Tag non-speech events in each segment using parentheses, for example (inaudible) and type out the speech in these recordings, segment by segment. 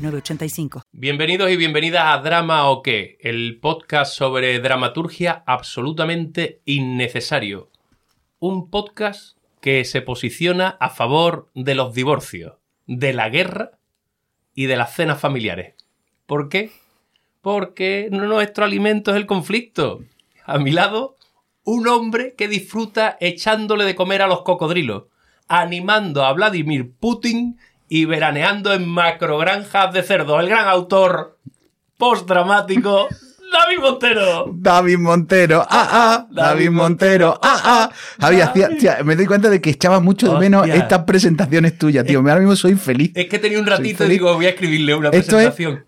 906985. Bienvenidos y bienvenidas a Drama o qué, el podcast sobre dramaturgia absolutamente innecesario. Un podcast que se posiciona a favor de los divorcios, de la guerra y de las cenas familiares. ¿Por qué? Porque nuestro alimento es el conflicto. A mi lado, un hombre que disfruta echándole de comer a los cocodrilos, animando a Vladimir Putin y veraneando en macrogranjas de cerdo. El gran autor postdramático. David Montero. David Montero, ah, ah, David Montero, ah, ah. Javi, hacía- me doy cuenta de que echaba mucho de menos estas presentaciones tuyas, tío. Ahora mismo soy feliz. Es que tenía un ratito y digo, voy a escribirle una Esto es- presentación.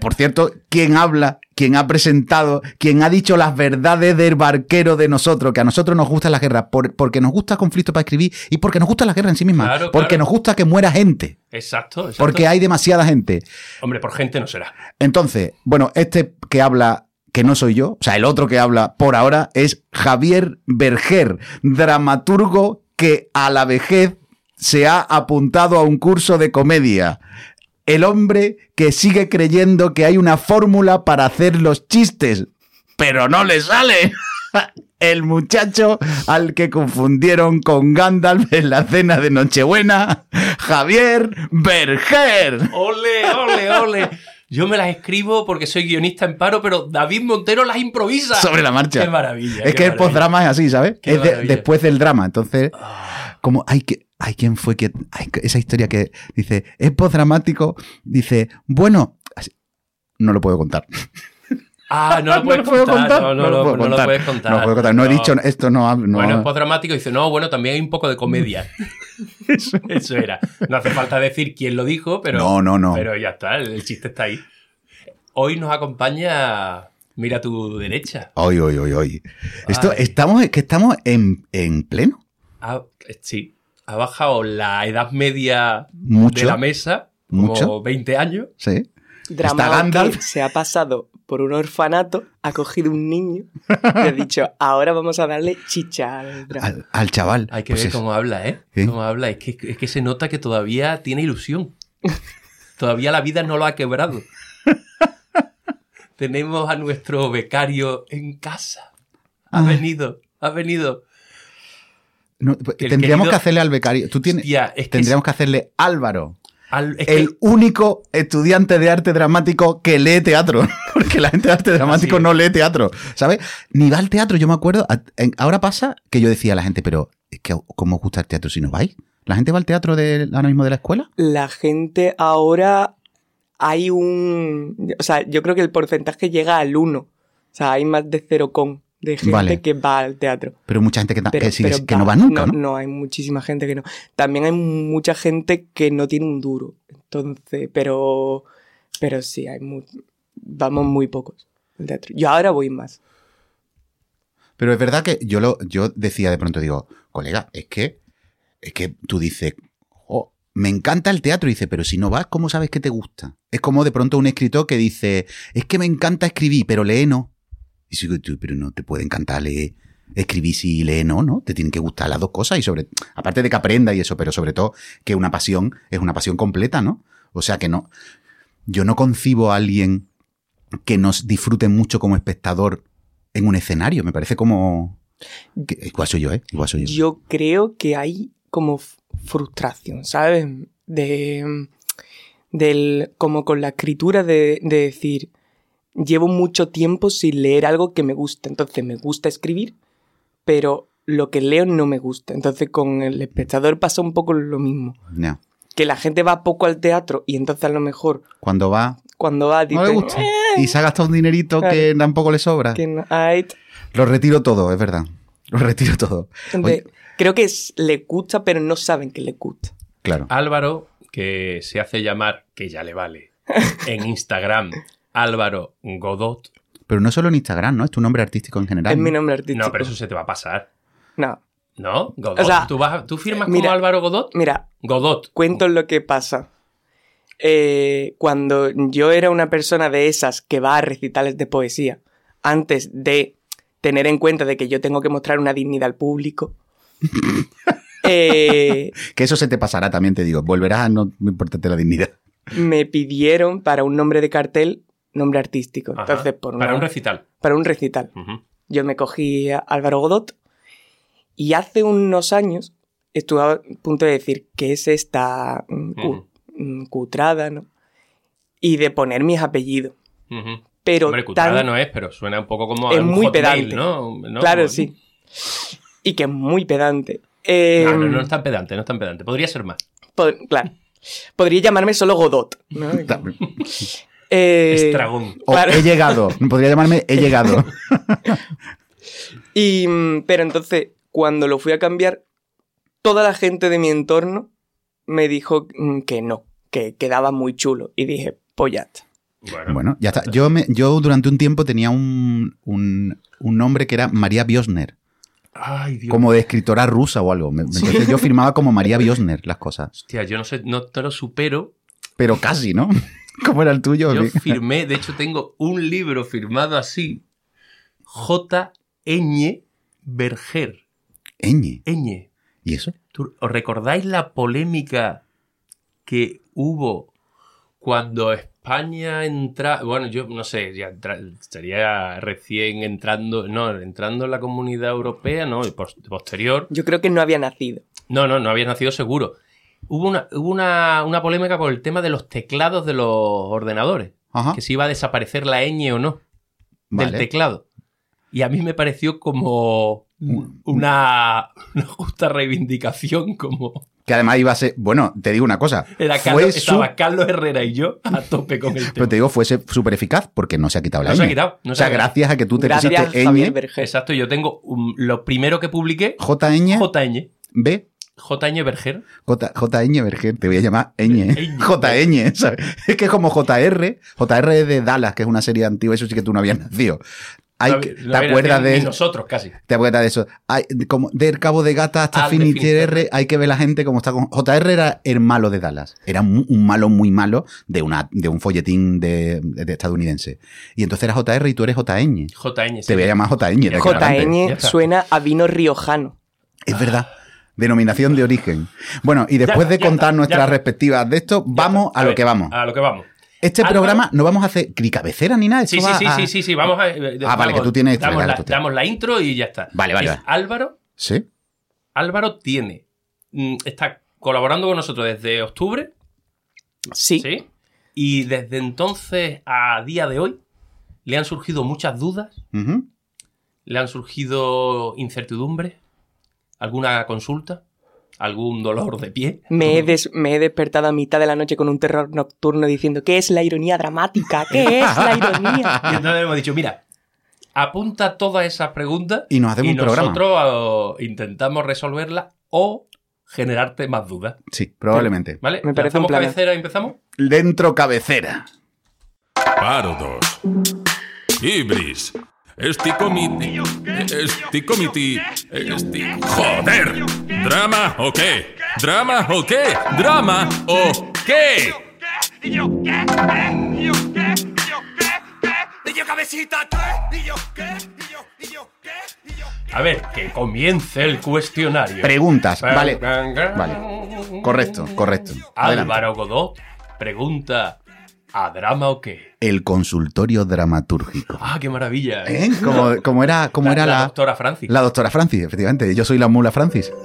Por cierto, quien habla, quien ha presentado, quien ha dicho las verdades del barquero de nosotros, que a nosotros nos gusta la guerra, por- porque nos gusta conflicto para escribir y porque nos gusta la guerra en sí misma, Claro, porque claro. nos gusta que muera gente, Exacto, exacto. porque hay demasiada gente. Hombre, por gente no será. Entonces, bueno, este que habla, que no soy yo, o sea, el otro que habla por ahora es Javier Berger, dramaturgo que a la vejez se ha apuntado a un curso de comedia. El hombre que sigue creyendo que hay una fórmula para hacer los chistes, pero no le sale. (laughs) El muchacho al que confundieron con Gandalf en la cena de Nochebuena, Javier Berger. Ole, ole, ole. Yo me las escribo porque soy guionista en paro, pero David Montero las improvisa. sobre la marcha. Qué maravilla. Es qué que el postdrama es así, ¿sabes? Qué es de- después del drama. Entonces, Ah, como hay que. Hay quien fue que. esa historia que dice, es postdramático. Dice, bueno. así- No lo puedo contar. Ah, no (laughs) lo puedes puedo contar. No, no, lo lo- puedo no lo contar. puedes contar. No lo puedo contar. No, he dicho esto, no. no Bueno, es postdramático y dice, no, bueno, también hay un poco de comedia. (laughs) Eso era. No hace falta decir quién lo dijo, pero. No, no, no. Pero ya está, el, el chiste está ahí. Hoy nos acompaña. Mira a tu derecha. Hoy, hoy, hoy, hoy. Esto, Ay. estamos, es que estamos en, en pleno. Ha- sí, ha bajado la edad media Mucho. de la mesa. Como Mucho. 20 años. Sí. Drama Está Gandalf. que se ha pasado por un orfanato, ha cogido un niño y ha dicho, (laughs) ahora vamos a darle chicha al. Al, al chaval. Hay que Pues ver es- cómo habla, ¿eh? ¿Sí? Cómo habla. Es que, es que se nota que todavía tiene ilusión. todavía la vida no lo ha quebrado. (laughs) Tenemos a nuestro becario en casa. Ha Ah. venido, ha venido. No, el tendríamos querido- que hacerle al becario. Tú tienes. Hostia, es que tendríamos que hacerle Álvaro. al- es que- el único estudiante de arte dramático que lee teatro. (laughs) Porque la gente de arte dramático no lee teatro. ¿Sabes? Ni va al teatro, yo me acuerdo. ahora pasa que yo decía a la gente, pero es que ¿cómo os gusta el teatro si no vais? ¿La gente va al teatro de, ahora mismo de la escuela? La gente ahora hay un... O sea, yo creo que el porcentaje llega al 1. O sea, hay más de cero con de gente Vale. que va al teatro. Pero mucha gente que, ta- Pero, que, sigue- pero que no va nunca, ¿no? No, hay muchísima gente que no. También hay mucha gente que no tiene un duro. Entonces, pero, pero sí, hay mu- vamos muy pocos al teatro. Yo ahora voy más. Pero es verdad que yo lo, yo decía de pronto, digo, colega, es que, es que tú dices, "Jo, me encanta el teatro, y dice, pero si no vas, ¿cómo sabes que te gusta? Es como de pronto un escritor que dice, es que me encanta escribir, pero lee no. Y digo, "Tú, pero no te puede encantar leer, escribir si lee no, ¿no? Te tienen que gustar las dos cosas y sobre, aparte de que aprenda y eso, pero sobre todo que una pasión es una pasión completa, ¿no? O sea que no, yo no concibo a alguien que nos disfrute mucho como espectador en un escenario. Me parece como. igual soy yo, ¿eh? Igual soy yo. Yo creo que hay como frustración, ¿sabes? De. Del, como con la escritura de decir, llevo mucho tiempo sin leer algo que me gusta. Entonces me gusta escribir, pero lo que leo no me gusta. Entonces con el espectador pasa un poco lo mismo. Ya. Que la gente va poco al teatro y entonces a lo mejor Cuando va, cuando va no le gusta. "Eh, Y se ha gastado un dinerito que tampoco le sobra. que no hay". Lo retiro todo, es verdad. Lo retiro todo. Entonces, Oye, creo que es- le gusta, pero no saben que le gusta. claro. Álvaro, que se hace llamar, que ya le vale, en Instagram, Álvaro Godot. Pero no solo en Instagram, ¿no? Es tu nombre artístico en general. Es mi ¿no? nombre artístico. No, pero eso se te va a pasar. No. ¿No? Godot. O sea, ¿Tú, vas- tú firmas mira- como Álvaro Godot? Mira, Godot. cuento lo que pasa. Eh, cuando yo era una persona de esas que va a recitales de poesía, antes de tener en cuenta de que yo tengo que mostrar una dignidad al público, (laughs) eh, Que eso se te pasará, también te digo. Volverás a no importarte la dignidad. me pidieron para un nombre de cartel nombre artístico. Ajá. Entonces, por Para un recital. para un recital. Yo me cogí a Álvaro Godot y hace unos años estuve a punto de decir que es esta mm, mm, cutrada, ¿no? Y de poner mis apellidos. Ujú. Pero Hombre, cutrada tan- no es, pero suena un poco como Es a un muy hotmail, pedante. ¿no? ¿No? Claro, Como- sí. Y que es muy pedante. Eh, No, no, no es tan pedante, no es tan pedante. Podría ser más. pod- claro. Podría llamarme solo Godot. ¿no? (laughs) Eh, Estragón. O he llegado. Podría llamarme he llegado. (laughs) Y, mm, pero entonces, cuando lo fui a cambiar, toda la gente de mi entorno me dijo mm, que no, que quedaba muy chulo. Y dije, pues ya está. Bueno, Bueno, ya está. Yo, me- yo durante un tiempo tenía un, un, un nombre que era María Biosner, Ay, Dios. como de escritora rusa o algo. Yo firmaba como María Biosner las cosas. Hostia, yo no sé, no te lo supero. Pero casi, ¿no? (laughs) ¿Cómo era el tuyo? Yo firmé, de hecho tengo un libro firmado así. J. Ñ. Berger. Eñe. Ñ. ¿Y eso? ¿Tú- ¿Os recordáis la polémica que hubo cuando España entra, bueno, yo no sé, ya entra- estaría recién entrando, no, entrando en la comunidad europea, no, y pos- posterior, Yo creo que no había nacido. no, no, no había nacido seguro. Hubo una, hubo una, una polémica por el tema de los teclados de los ordenadores, Ajá. que si iba a desaparecer la ñ o no del Vale. teclado. Y a mí me pareció como una, una justa reivindicación, como Que además iba a ser. Bueno, te digo una cosa. era fue Carlos, su- estaba Carlos Herrera y yo a tope con el tema. Pero te digo, fuese súper eficaz porque no se ha quitado la No se ha ñ. quitado, no o se sea, quitado. gracias a que tú te Gracias, pusiste ñ, Berger. Exacto, yo tengo um, lo primero que publiqué, Jñ, Jñ, B, Jñ Berger. J, Jñ Berger, te voy a llamar ñ. Ñ. (laughs) Jñ. Es que es como JR, JR es de Dallas, que es una serie antigua, eso sí que tú no habías nacido. Hay No que- había- no ¿Te acuerdas de nosotros casi. ¿Te acuerdas de eso? Hay, como del Cabo de Gata hasta Ah, Finisterre, Finisterre. hay que ver la gente cómo está con... JR era el malo de Dallas. Era un malo muy malo de, una, de un folletín de, de estadounidense. Y entonces era JR y tú eres Jñ. Jñ. sí. Te voy a llamar JN está. suena a vino riojano. Es verdad. Denominación de origen. Bueno, y después Ya, de ya contar está, nuestras respectivas de esto, Ya vamos a, lo ver, que vamos. A lo que vamos. Este Álvaro- programa no vamos a hacer ni cabecera ni nada. Sí, esto sí, va sí, a- sí, sí, sí, vamos a... eh, Ah, vale, que tú tienes- Damos, venga, la, tú tienes. damos la intro y ya está. Vale, vale, Es vale. Álvaro, Sí. Álvaro tiene... mm, Está colaborando con nosotros desde octubre, Sí. ¿sí? Y desde entonces a día de hoy le han surgido muchas dudas, Ujú. le han surgido incertidumbres, alguna consulta, algún dolor de pie. Me he, des- me he despertado a mitad de la noche con un terror nocturno diciendo ¿qué es la ironía dramática? ¿Qué es la (laughs) ironía? Y entonces hemos dicho, mira, apunta todas esas preguntas Y nos hacemos y un programa. nosotros eh, intentamos resolverlas o generarte más dudas. Sí, probablemente. ¿Vale? Me parece un ¿Lanzamos plan. cabecera y empezamos? Dentro cabecera. Parodos. Ibris. Esti comiti. Esti comiti. Esti. ¡Joder! ¿Drama o qué? ¿Drama o qué? ¿Drama o qué? ¿Y yo qué? ¿Eh? ¿Y yo qué? ¿Y yo qué? ¿Eh? ¿Y yo cabecita qué? ¿Y yo qué? ¿Y yo? ¿Y yo qué? ¿Y yo A ver, que comience el cuestionario. Preguntas. Vale. Vale. Correcto, correcto. Adelante. Álvaro Godot pregunta, ¿a drama o qué? El consultorio dramatúrgico. Ah, qué maravilla. ¿Eh? Como, como era, como era la, doctora Francis. la doctora Francis, efectivamente. Yo soy la mula Francis. (laughs)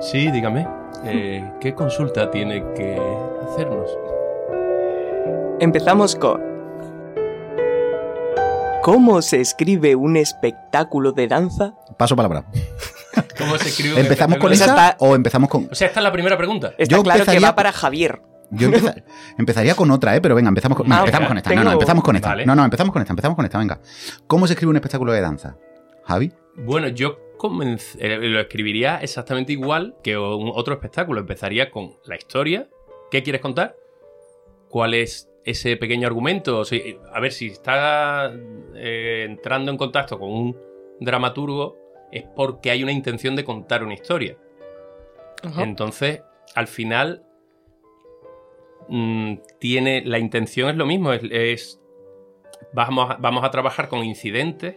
Sí, dígame. eh, ¿Qué consulta tiene que hacernos? Empezamos con ¿Cómo se escribe un espectáculo de danza? Paso palabra. (laughs) ¿Cómo se escribe un ¿Empezamos con espectáculo? esa está- o empezamos con.? O sea, esta es la primera pregunta. Está Yo claro que va para Javier. Yo empeza- (laughs) empezaría con otra, ¿eh? Pero venga, empezamos con, Ah, empezamos con esta. No, no, empezamos con esta. Vale. No, no, empezamos con esta, empezamos con esta, venga. ¿Cómo se escribe un espectáculo de danza? Javi. Bueno, yo eh, lo escribiría exactamente igual que un- otro espectáculo. Empezaría con la historia. ¿Qué quieres contar? ¿Cuál es ese pequeño argumento? O sea, a ver, si está eh, entrando en contacto con un dramaturgo, es porque hay una intención de contar una historia. Ajá. Entonces, al final, mm, tiene. La intención es lo mismo. Es. es- vamos, a, vamos a trabajar con incidentes.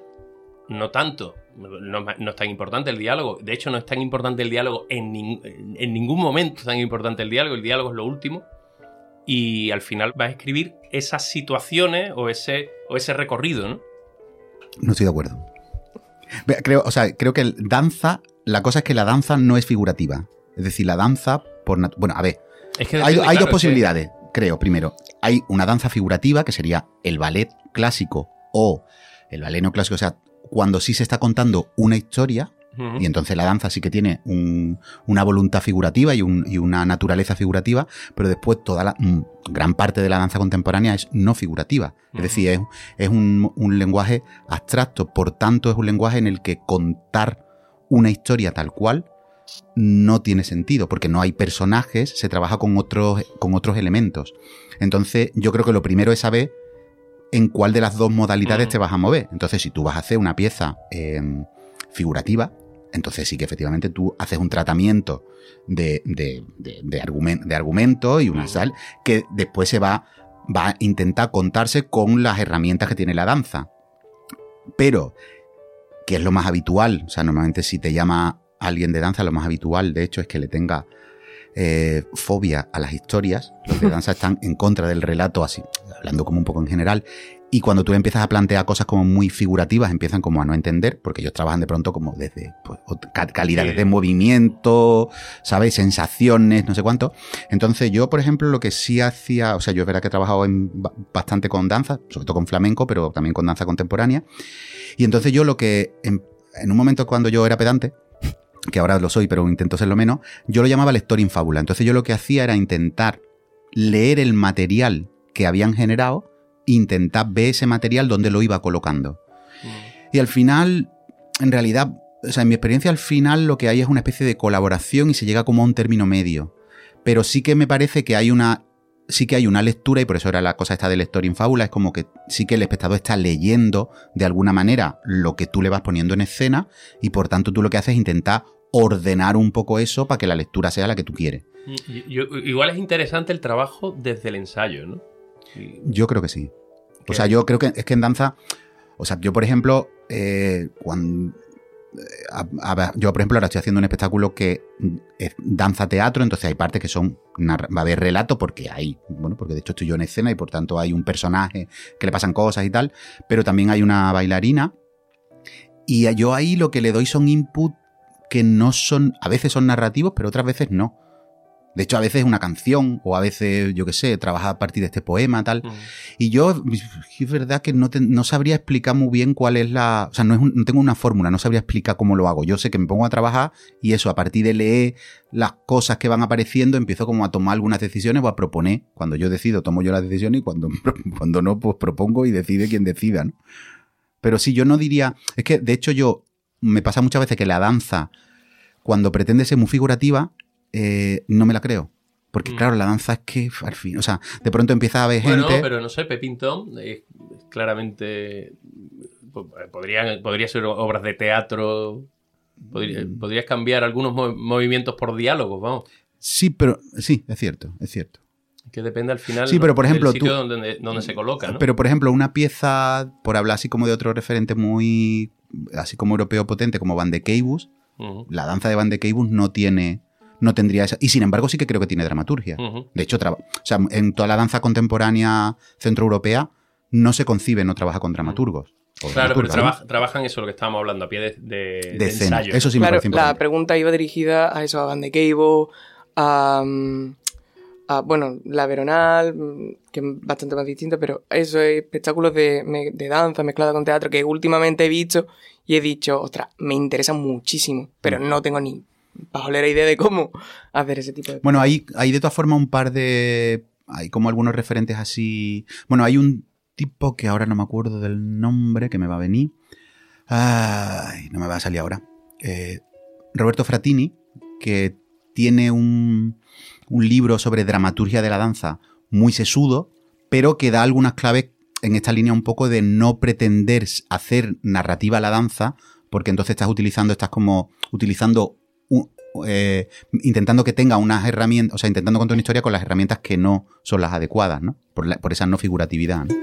No tanto. No, no es tan importante el diálogo. De hecho, no es tan importante el diálogo en, nin- en- en ningún momento. Es tan importante el diálogo. El diálogo es lo último. Y al final vas a escribir esas situaciones o ese, o ese recorrido, ¿no? No estoy de acuerdo. Creo, o sea, creo que el danza, la cosa es que la danza no es figurativa. Es decir, la danza, por bueno, a ver, Es que hay, depende, hay claro, dos que- posibilidades, creo. Primero, hay una danza figurativa, que sería el ballet clásico o el ballet no clásico, o sea, cuando sí se está contando una historia, Y entonces la danza sí que tiene un- una voluntad figurativa y, un- y una naturaleza figurativa, pero después toda la mm, gran parte de la danza contemporánea es no figurativa. Es decir, es, es un, un lenguaje abstracto, por tanto es un lenguaje en el que contar una historia tal cual no tiene sentido, porque no hay personajes, se trabaja con otros, con otros elementos. Entonces, yo creo que lo primero es saber en cuál de las dos modalidades te vas a mover. Entonces, si tú vas a hacer una pieza eh, figurativa, entonces sí que efectivamente tú haces un tratamiento de, de, de, de argumen- de argumento y una sal que después se va, va a intentar contarse con las herramientas que tiene la danza. Pero, que es lo más habitual, o sea, normalmente si te llama alguien de danza, lo más habitual, de hecho, es que le tenga eh, fobia a las historias. Los de (laughs) danza están en contra del relato, así, hablando como un poco en general. Y cuando tú empiezas a plantear cosas como muy figurativas, empiezan como a no entender, porque ellos trabajan de pronto como desde pues, calidades Sí. de movimiento, ¿sabes? Sensaciones, no sé cuánto. Entonces yo, por ejemplo, lo que sí hacía, o sea, yo es verdad que he trabajado en, bastante con danza, sobre todo con flamenco, pero también con danza contemporánea. Y entonces yo lo que, en, en un momento cuando yo era pedante, que ahora lo soy, pero intento serlo menos, yo lo llamaba lector infábula. Entonces yo lo que hacía era intentar leer el material que habían generado, intentar ver ese material donde lo iba colocando. Y al final, en realidad, o sea, en mi experiencia al final lo que hay es una especie de colaboración y se llega como a un término medio. Pero sí que me parece que hay una sí que hay una lectura y por eso era la cosa esta de lector infábula, es como que sí que el espectador está leyendo de alguna manera lo que tú le vas poniendo en escena y por tanto tú lo que haces es intentar ordenar un poco eso para que la lectura sea la que tú quieres. Yo- igual es interesante el trabajo desde el ensayo, ¿no? Yo creo que sí. O sea, yo creo que es que en danza, o sea, yo por ejemplo, eh, cuando a- a ver, yo por ejemplo ahora estoy haciendo un espectáculo que es danza teatro, entonces hay partes que son va a haber relato porque hay, bueno, porque de hecho estoy yo en escena y por tanto hay un personaje que le pasan cosas y tal, pero también hay una bailarina y yo ahí lo que le doy son input que no son, a veces son narrativos, pero otras veces no. De hecho, a veces es una canción, o a veces, yo qué sé, trabaja a partir de este poema, tal. Mm. Y yo, es verdad que no, te- no sabría explicar muy bien cuál es la. O sea, no, es un- no tengo una fórmula, no sabría explicar cómo lo hago. Yo sé que me pongo a trabajar y eso, a partir de leer las cosas que van apareciendo, empiezo como a tomar algunas decisiones o a proponer. Cuando yo decido, tomo yo las decisiones y cuando, (laughs) cuando no, pues propongo y decide quien decida, ¿no? Pero sí, yo no diría. Es que, de hecho, yo. Me pasa muchas veces que la danza, cuando pretende ser muy figurativa, eh, no me la creo. Porque, Mm. claro, la danza es que, al fin, o sea, de pronto empieza a haber Bueno, gente. pero no sé, Pepintón es claramente. Podrían, podría ser obras de teatro. podría- Mm. podrías cambiar algunos mo- movimientos por diálogos, vamos. Sí, pero sí, es cierto, es cierto. Que depende al final Sí, pero, por ejemplo, del sitio tú- donde, donde se coloca, ¿no? Pero, por ejemplo, una pieza, por hablar así como de otro referente muy, así como europeo potente, como Van de Keibus, la danza de Van de Keibus no tiene, no tendría esa, y sin embargo sí que creo que tiene dramaturgia. De hecho, traba- o sea, en toda la danza contemporánea centroeuropea no se concibe, no trabaja con dramaturgos. Claro, pero trabajan eso, lo que estábamos hablando, a pie de, de- de de escena. ensayo. Eso sí me claro, parece la pregunta iba dirigida a eso, a Van de Cable, a, a, bueno, la Veronal, que es bastante más distinta, pero eso es espectáculos de, me- de danza mezclada con teatro que últimamente he visto y he dicho, ostras, me interesa muchísimo, pero Mm. no tengo ni pajolera idea de cómo hacer ese tipo de Bueno, hay, hay de todas formas un par de. Hay como algunos referentes así. Bueno, hay un tipo que ahora no me acuerdo del nombre que me va a venir. Ay, no me va a salir ahora. eh, Roberto Fratini, que tiene un, un libro sobre dramaturgia de la danza muy sesudo, pero que da algunas claves en esta línea un poco de no pretender hacer narrativa a la danza, porque entonces estás utilizando, estás como utilizando, eh, intentando que tenga unas herramientas, o sea, intentando contar una historia con las herramientas que no son las adecuadas, ¿no? Por, la- por esa no figuratividad. ¿no?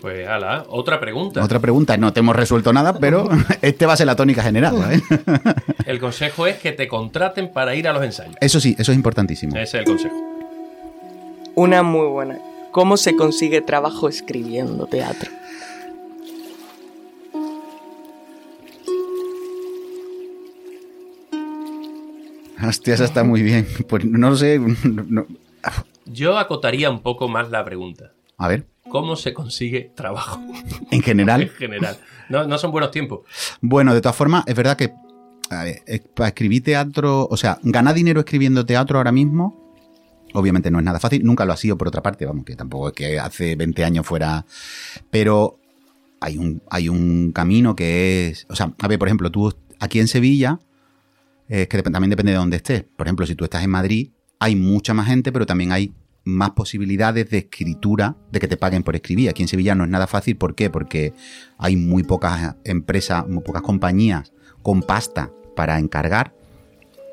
Pues ala, otra pregunta. Otra pregunta, no te hemos resuelto nada, pero (laughs) este va a ser la tónica general. ¿vale? El consejo es que te contraten para ir a los ensayos. Eso sí, eso es importantísimo. Ese es el consejo. Una muy buena. ¿Cómo se consigue trabajo escribiendo teatro? Hostia, esa está muy bien. (laughs) Pues no sé. no- Yo acotaría un poco más la pregunta. A ver, ¿Cómo se consigue trabajo en (laughs) en general. general? No, no son buenos tiempos. Bueno, de todas formas, es verdad que para escribir teatro, o sea, ganar dinero escribiendo teatro ahora mismo, obviamente no es nada fácil, nunca lo ha sido por otra parte, vamos, que tampoco es que hace 20 años fuera, pero hay un, hay un camino que es, o sea, a ver, por ejemplo, tú aquí en Sevilla, es que también depende de dónde estés, por ejemplo, si tú estás en Madrid, hay mucha más gente, pero también hay más posibilidades de escritura, de que te paguen por escribir. Aquí en Sevilla no es nada fácil, ¿por qué? Porque hay muy pocas empresas, muy pocas compañías con pasta para encargar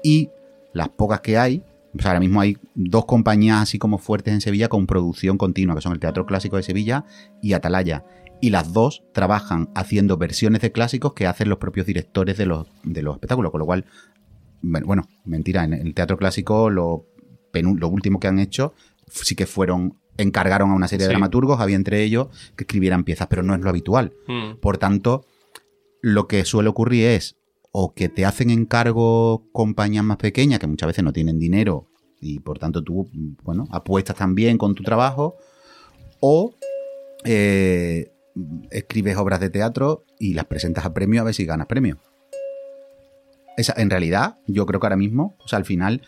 y las pocas que hay, ahora mismo hay dos compañías así como fuertes en Sevilla con producción continua, que son el Teatro Clásico de Sevilla y Atalaya. Y las dos trabajan haciendo versiones de clásicos que hacen los propios directores de los, de los espectáculos, con lo cual, bueno, mentira, en el Teatro Clásico lo, último que han hecho sí que fueron, encargaron a una serie de Sí. dramaturgos, había entre ellos que escribieran piezas, pero no es lo habitual. Mm. Por tanto, lo que suele ocurrir es o que te hacen encargo compañías más pequeñas que muchas veces no tienen dinero y por tanto tú, bueno, apuestas también con tu trabajo o eh, escribes obras de teatro y las presentas a premio a ver si ganas premio. Esa, en realidad, yo creo que ahora mismo, o sea, al final,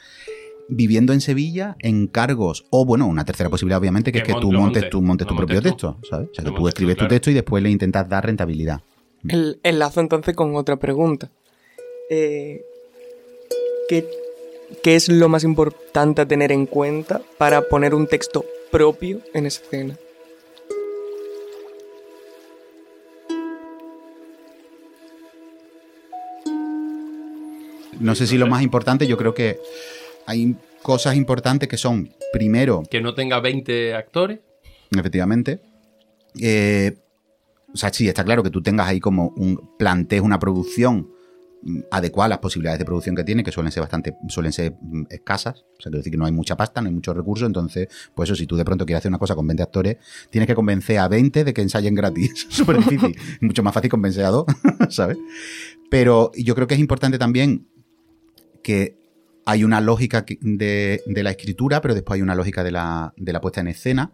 viviendo en Sevilla, encargos, o bueno, una tercera posibilidad, obviamente, que, Que es que tú montes, monte, tú montes lo tu propio texto, ¿sabes? O sea, que tú escribes tu texto y después le intentas dar rentabilidad. El, enlazo entonces con otra pregunta. Eh, ¿qué, qué es lo más importante a tener en cuenta para poner un texto propio en escena? No sé si lo más importante, yo creo que hay cosas importantes que son, primero, Que no tenga 20 actores. efectivamente, eh, o sea, sí, está claro que tú tengas ahí como un, plantees una producción mm, adecuada a las posibilidades de producción que tiene, que suelen ser bastante, suelen ser mm, escasas, o sea, quiero decir que no hay mucha pasta, no hay muchos recursos, entonces, pues eso, si tú de pronto quieres hacer una cosa con 20 actores, tienes que convencer a 20 de que ensayen gratis, (laughs) súper difícil, (laughs) mucho más fácil convencer a dos, (laughs) ¿sabes? Pero yo creo que es importante también que hay una lógica de, de la escritura, pero después hay una lógica de la, de la puesta en escena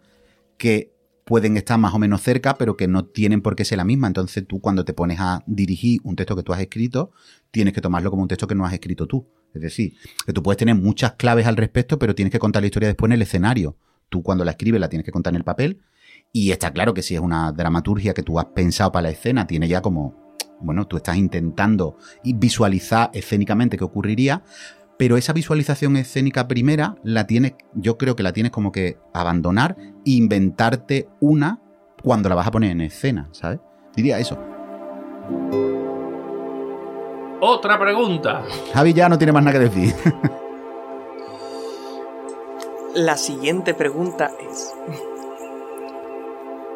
que pueden estar más o menos cerca, pero que no tienen por qué ser la misma. Entonces tú cuando te pones a dirigir un texto que tú has escrito, tienes que tomarlo como un texto que no has escrito tú. Es decir, que tú puedes tener muchas claves al respecto, pero tienes que contar la historia después en el escenario. Tú cuando la escribes la tienes que contar en el papel. Y está claro que si es una dramaturgia que tú has pensado para la escena, tiene ya como, bueno, tú estás intentando y visualizar escénicamente qué ocurriría, pero esa visualización escénica primera la tienes, yo creo que la tienes como que abandonar e inventarte una cuando la vas a poner en escena, ¿sabes? Diría eso. Otra pregunta. Javi ya no tiene más nada que decir. La siguiente pregunta es...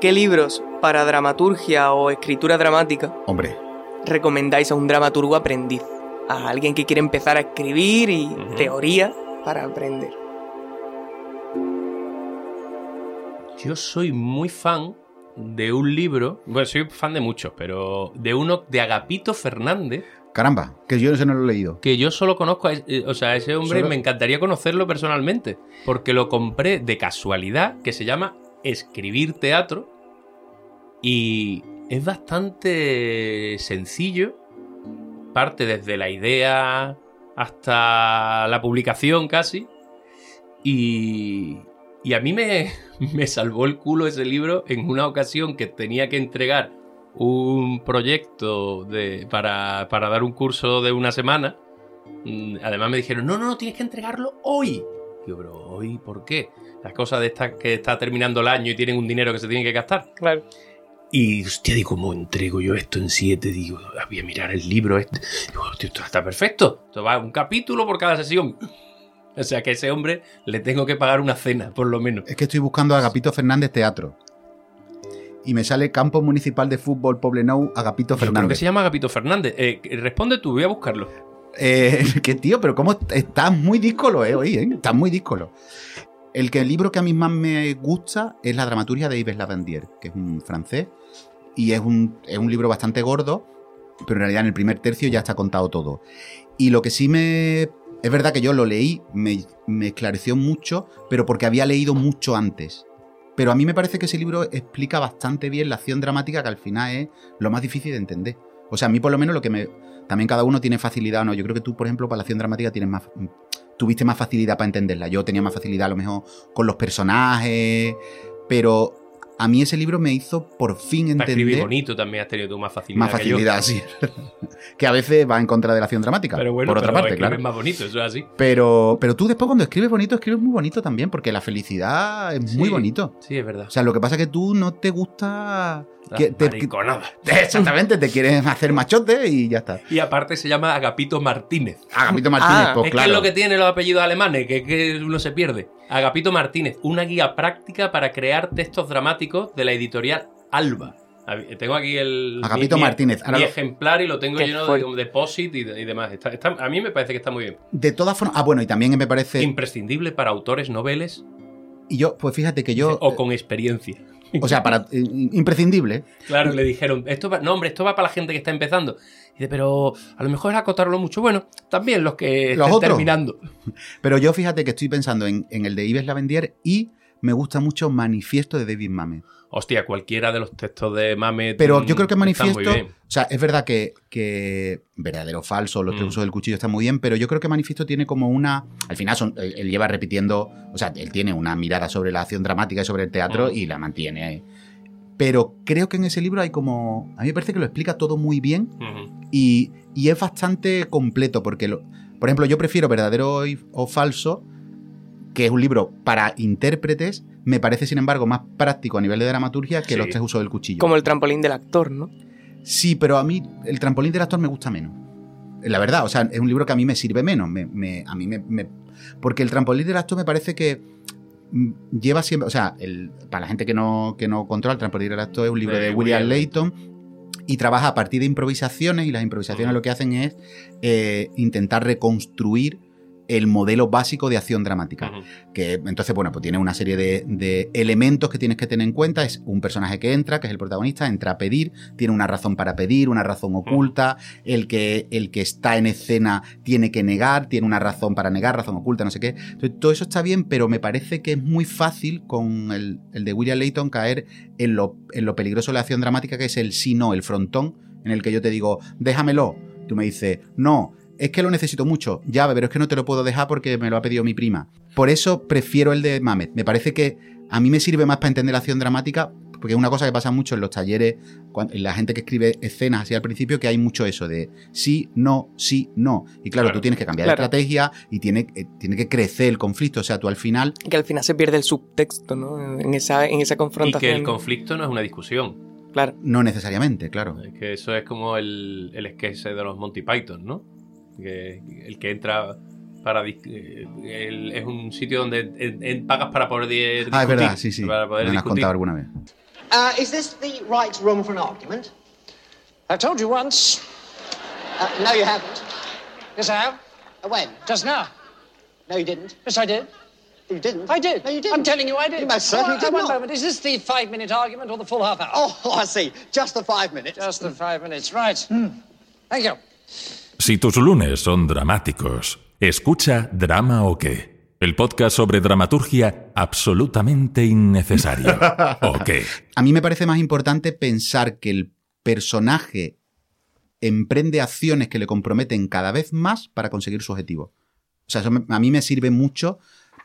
¿Qué libros para dramaturgia o escritura dramática Hombre, recomendáis a un dramaturgo aprendiz? A alguien que quiere empezar a escribir y teoría para aprender. Yo soy muy fan de un libro. Bueno, soy fan de muchos, pero de uno de Agapito Fernández. caramba, que yo ese no lo he leído. que yo solo conozco a, eh, o sea, a ese hombre, Solo- me encantaría conocerlo personalmente, porque lo compré de casualidad, que se llama Escribir Teatro, y es bastante sencillo, parte desde la idea hasta la publicación casi, y, Y a mí me, (laughs) me salvó el culo ese libro en una ocasión que tenía que entregar un proyecto de, para, para dar un curso de una semana. Mm, Además me dijeron, no, no, no, tienes que entregarlo hoy. Digo, pero hoy, ¿por qué? Las cosas de estas que está terminando el año y tienen un dinero que se tienen que gastar. Claro. Y, hostia, digo, ¿cómo entrego yo esto en siete? Digo, "Ah, voy a mirar el libro este. Digo, hostia, esto está perfecto. Esto va un capítulo por cada sesión. O sea que a ese hombre le tengo que pagar una cena, por lo menos. Es que estoy buscando a Agapito Fernández Teatro. Y me sale Campo Municipal de Fútbol Poblenou Agapito Yo creo que Fernández. se llama Agapito Fernández. Eh, responde tú, voy a buscarlo. Eh, (laughs) que tío, pero cómo estás muy díscolo, eh, hoy, eh. Estás muy díscolo. El, que, el libro que a mí más me gusta es la dramaturgia de Yves Lavandier, que es un francés. Y es un, es un libro bastante gordo, pero en realidad en el primer tercio ya está contado todo. Y lo que sí me. Es verdad que yo lo leí, me, me esclareció mucho, pero porque había leído mucho antes. Pero a mí me parece que ese libro explica bastante bien la acción dramática, que al final es lo más difícil de entender. O sea, a mí por lo menos lo que me... También cada uno tiene facilidad o no. Yo creo que tú, por ejemplo, para la acción dramática tienes más... Tuviste más facilidad para entenderla. Yo tenía más facilidad a lo mejor con los personajes. Pero a mí ese libro me hizo por fin Para escribir entender... bonito también has tenido tú más facilidad. Más que yo. facilidad, sí. que a veces va en contra de la acción dramática. Pero bueno, por otra pero parte, claro. más bonito, eso es así. Pero, pero tú después cuando escribes bonito, escribes muy bonito también, porque la felicidad es muy bonito. Sí, es verdad. O sea, lo que pasa es que tú no te gusta... La que te-. (laughs) Exactamente, te quieres hacer machote y ya está. Y aparte se llama Agapito Martínez. Agapito Martínez, Ah, pues es claro. que es lo que tiene los apellidos alemanes, que, que uno se pierde. Agapito Martínez, una guía práctica para crear textos dramáticos de la editorial Alba. Tengo aquí el Agapito Martínez, mi ejemplar y lo tengo lleno de y, de- y demás. Está- está- a mí me parece que está muy bien. De todas formas... Ah, bueno, y también me parece... Imprescindible para autores noveles Y yo, pues fíjate que yo... o con experiencia. O sea, para... eh, imprescindible. Claro, le dijeron, esto va, no hombre, esto va para la gente que está empezando. Y dice, pero a lo mejor es acotarlo mucho. Bueno, también los que Los estén otros. terminando. (laughs) Pero yo fíjate que estoy pensando en, en el de Yves Lavendier y me gusta mucho Manifiesto de David Mamet. Hostia, cualquiera de los textos de Mamet. Pero mm, yo creo que Manifiesto... O sea, es verdad que, que verdadero o falso, los tres Mm. usos del cuchillo están muy bien, pero yo creo que Manifiesto tiene como una... Al final son- él, él lleva repitiendo... O sea, él tiene una mirada sobre la acción dramática y sobre el teatro Mm. y la mantiene. Pero creo que en ese libro hay como... A mí me parece que lo explica todo muy bien y, y es bastante completo porque, lo- por ejemplo, yo prefiero verdadero o falso, que es un libro para intérpretes, me parece, sin embargo, más práctico a nivel de dramaturgia que Sí. los tres usos del cuchillo. Como el trampolín del actor, ¿no? Sí, pero a mí el trampolín del actor me gusta menos. La verdad, o sea, es un libro que a mí me sirve menos. Me, me- a mí me, me- Porque el trampolín del actor me parece que mm, lleva siempre. O sea, el- para la gente que no, que no controla, el trampolín del actor es un libro De de, William William. Layton y trabaja a partir de improvisaciones y las improvisaciones lo que hacen es eh, intentar reconstruir el modelo básico de acción dramática. Que entonces, bueno, pues tiene una serie de, de elementos que tienes que tener en cuenta. Es un personaje que entra, que es el protagonista, entra a pedir, tiene una razón para pedir, una razón oculta. El que, el que está en escena tiene que negar, tiene una razón para negar, razón oculta, no sé qué. Entonces, todo eso está bien, pero me parece que es muy fácil con el, el de William Layton caer en lo, en lo peligroso de la acción dramática, que es el sí, no, el frontón, en el que yo te digo, déjamelo. Tú me dices, no, es que lo necesito mucho. Ya, pero es que no te lo puedo dejar porque me lo ha pedido mi prima. Por eso prefiero el de Mamet. Me parece que a mí me sirve más para entender la acción dramática, porque es una cosa que pasa mucho en los talleres, cuan- en la gente que escribe escenas así al principio, que hay mucho eso de sí, no, sí, no. Y claro, Claro. tú tienes que cambiar Claro. de estrategia y tiene, eh, tiene que crecer el conflicto. O sea, tú al final Que al final se pierde el subtexto, ¿no? En esa, en esa Y confrontación. que el conflicto no es una discusión. Claro. no necesariamente, claro. Es que eso es como el, el sketch de los Monty Python, ¿no? Que el que entra para eh, el- es un sitio donde en- en- pagas para poder di- discutir. Ah, es verdad, sí, sí. Para poder Me has contado alguna vez. Uh, is this the right room for an argument? I told you once. Uh, no, you haven't. Yes, I have. Uh, when? Just now. No, you didn't. Yes, I did. You didn't. I did. No, you didn't. I'm telling you, I did. You most certainly Oh, did one not. moment. Is this the five-minute argument or the full half hour? Oh, (laughs) I see. Just the five minutes. Just the five minutes. Right. Thank you. Si tus lunes son dramáticos, escucha Drama o qué, el podcast sobre dramaturgia absolutamente innecesario. (laughs) ¿O qué? A mí me parece más importante pensar que el personaje emprende acciones que le comprometen cada vez más para conseguir su objetivo. O sea, eso a mí me sirve mucho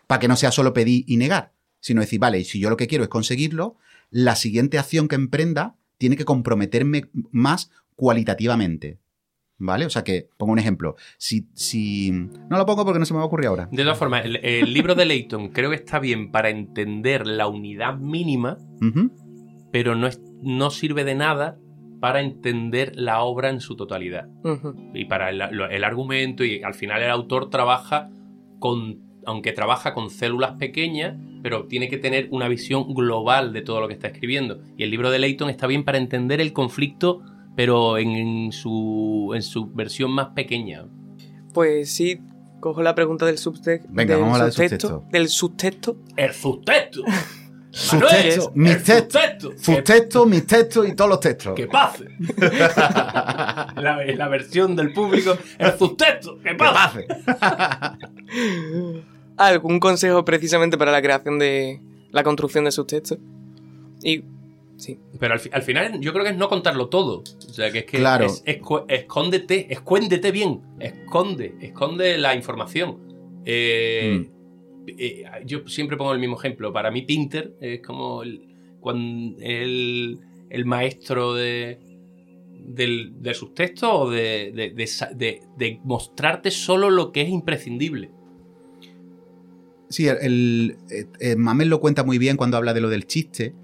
para que no sea solo pedir y negar, sino decir, vale, si yo lo que quiero es conseguirlo, la siguiente acción que emprenda tiene que comprometerme más cualitativamente. ¿Vale? O sea que, pongo un ejemplo. Si, si. No lo pongo porque no se me va a ocurrir ahora. De todas formas, el, el libro de Leighton creo que está bien para entender la unidad mínima, pero no, es- no sirve de nada para entender la obra en su totalidad. Y para el argumento y al final el autor trabaja con aunque trabaja con células pequeñas pero tiene que tener una visión global de todo lo que está escribiendo y el libro de Leighton está bien para entender el conflicto pero en su en su versión más pequeña Pues sí, cojo la pregunta del subtexto. Venga, vamos a la del subtexto. Del subtexto. el subtexto Sus textos, mis textos, subtexto. sus mis textos y todos los textos. que pase (laughs) la, la versión del público el subtexto que Que pase pase. (laughs) ¿Algún consejo precisamente para la creación de la construcción de subtextos? Y. Sí. Pero al, fi- al final yo creo que es no contarlo todo. O sea, que es que Claro. es- escu- escóndete, escuéndete bien. Esconde, esconde la información. Eh, eh, yo siempre pongo el mismo ejemplo. Para mí Pinter es como el, el, el maestro de, del, de sus textos o de, de- mostrarte solo lo que es imprescindible. Sí, el, el- eh, Mamet lo cuenta muy bien cuando habla de lo del chiste.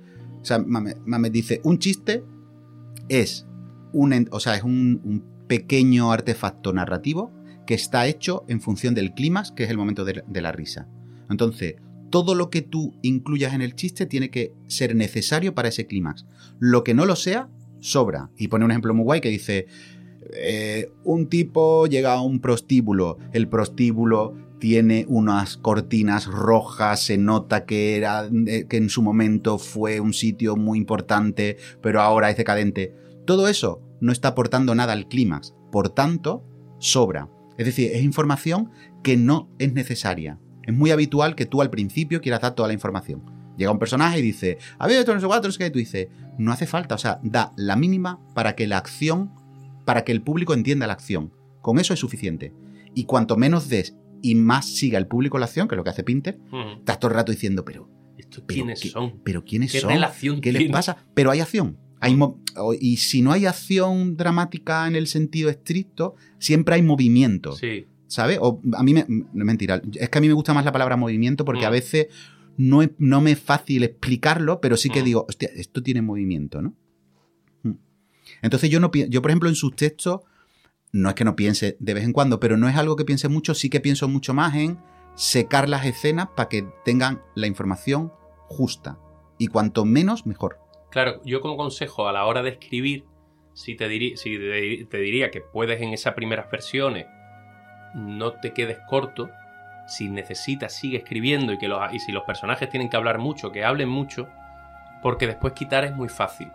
O sea, Mamet, dice, un chiste es un, o sea, es un pequeño artefacto narrativo que está hecho en función del clímax, que es el momento de, de la risa. Entonces, todo lo que tú incluyas en el chiste tiene que ser necesario para ese clímax. Lo que no lo sea, sobra. Y pone un ejemplo muy guay que dice, eh, un tipo llega a un prostíbulo, el prostíbulo tiene unas cortinas rojas, se nota que, era, eh, que en su momento fue un sitio muy importante, pero ahora es decadente. Todo eso no está aportando nada al clímax, por tanto, sobra. Es decir, es información que no es necesaria. Es muy habitual que tú al principio quieras dar toda la información. Llega un personaje y dice, a ver, esto no sé cuánto, no sé tú dices, no hace falta, o sea, da la mínima para que la acción, para que el público entienda la acción. Con eso es suficiente. Y cuanto menos des y más siga el público la acción, que es lo que hace Pinter, Ujú. estás todo el rato diciendo, pero, ¿Estos pero quiénes qué- son? pero ¿quiénes ¿Qué son? relación ¿Qué les tienen? pasa? Pero hay acción. Hay y si no hay acción dramática en el sentido estricto, siempre hay movimiento. Sí. ¿Sabes? O a mí me. No mentira. Es que a mí me gusta más la palabra movimiento porque Mm. a veces no, es- no me es fácil explicarlo, pero sí que Mm. digo, hostia, esto tiene movimiento, ¿no? Mm. Entonces yo no yo, por ejemplo, en sus textos, no es que no piense de vez en cuando, pero no es algo que piense mucho, sí que pienso mucho más en secar las escenas para que tengan la información justa. Y cuanto menos, mejor. Claro, yo como consejo a la hora de escribir, si te, diri- si te, te diría que puedes en esas primeras versiones no te quedes corto. Si necesitas, sigue escribiendo y, que los, y si los personajes tienen que hablar mucho, que hablen mucho, porque después quitar es muy fácil.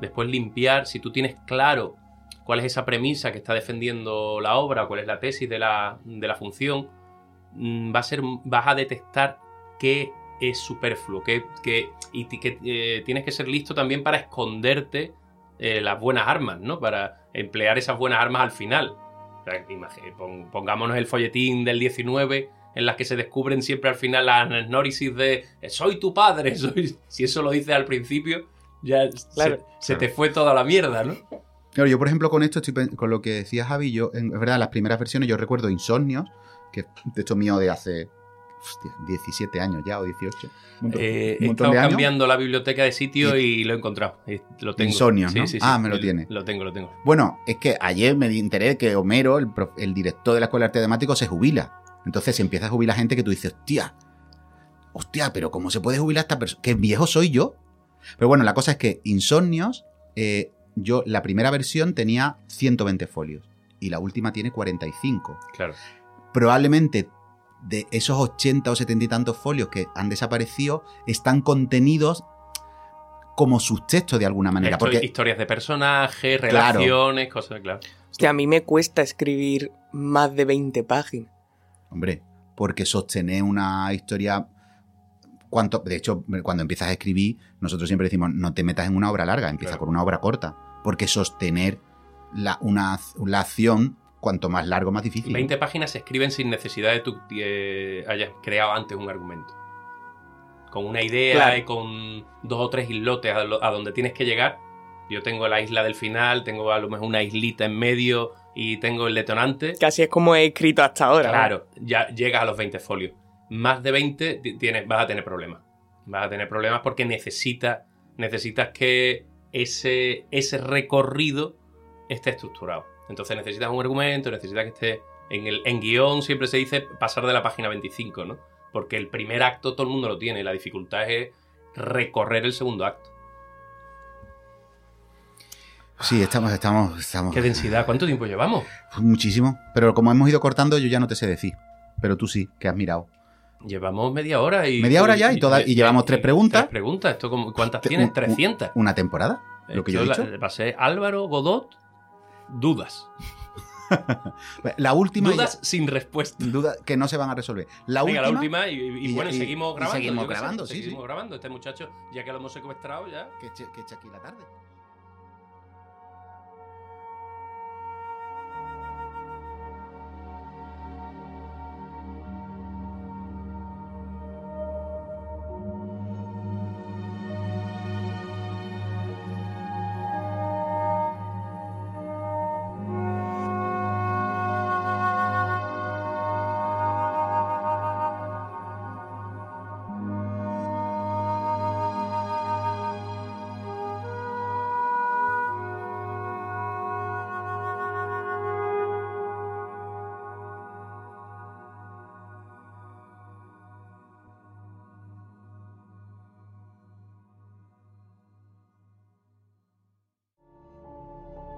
Después limpiar, si tú tienes claro cuál es esa premisa que está defendiendo la obra, cuál es la tesis de la, de la función, mm, va a ser, vas a detectar qué es superfluo, qué, qué- y que eh, tienes que ser listo también para esconderte eh, las buenas armas, ¿no? Para emplear esas buenas armas al final. O sea, pongámonos el folletín del 19 en las que se descubren siempre al final las análisis de soy tu padre, (laughs) soy... si eso lo dices al principio, ya se- Claro. se, te fue toda la mierda, ¿no? Claro, yo por ejemplo con esto, estoy con lo que decía Javi, yo, en, es verdad, las primeras versiones yo recuerdo Insomnios, que es un texto mío de hace hostia, 17 años ya o 18. Un montón, Eh, he estado años. cambiando la biblioteca de sitio y, lo he encontrado. Eh, Lo tengo. Insomnios, ¿no? Ah, me lo el- tiene. Lo tengo, lo tengo. Bueno, es que ayer me enteré que Homero, el, prof- el director de la Escuela de Arte Dramático, se jubila. Entonces se empieza a jubilar gente que tú dices, hostia, hostia, pero ¿cómo se puede jubilar esta persona? ¿Qué viejo soy yo? Pero bueno, la cosa es que Insomnios, eh, yo la primera versión tenía 120 folios y la última tiene 45. Claro. Probablemente de esos 80 o 70 y tantos folios que han desaparecido, están contenidos como sus textos de alguna manera. Esto- Porque Historias de personajes, Claro. relaciones, cosas, claro. Hostia, a mí me cuesta escribir más de 20 páginas. Hombre, porque sostener una historia. Cuanto, de hecho, cuando empiezas a escribir, nosotros siempre decimos, no te metas en una obra larga, empieza Claro. con una obra corta. Porque sostener la, una, la acción, cuanto más largo, más difícil. 20 páginas se escriben sin necesidad de que eh, hayas creado antes un argumento. con una idea Claro. y con dos o tres islotes a, lo- a donde tienes que llegar. Yo tengo la isla del final, tengo a lo mejor una islita en medio y tengo el detonante. Casi es como he escrito hasta ahora. ¿no? Claro, ya llegas a los 20 folios. Más de 20 ti- tienes, vas a tener problemas. Vas a tener problemas porque necesitas, necesitas que ese, ese recorrido esté estructurado. Entonces necesitas un argumento, necesitas que esté en el en guion siempre se dice pasar de la página 25, ¿no? Porque el primer acto todo el mundo lo tiene, la dificultad es recorrer el segundo acto. Sí, estamos, estamos, estamos. Qué densidad, ¿cuánto tiempo llevamos? Muchísimo. Pero como hemos ido cortando, yo ya no te sé decir. Pero tú sí, que has mirado. Llevamos media hora y. Media hora ya y toda- y llevamos tres preguntas. Tres preguntas. ¿Esto como- ¿Cuántas Te- tienes? un- 300. Una temporada. Lo que yo he Esto dicho. la- pasé Álvaro Godot, dudas. (laughs) La última. Dudas sin respuesta. Dudas que no se van a resolver. La Venga, última. la última y, bueno, seguimos grabando. seguimos sé, grabando, sí, seguimos sí. grabando. Este muchacho, ya que lo hemos secuestrado, ya. Que que eche aquí la tarde.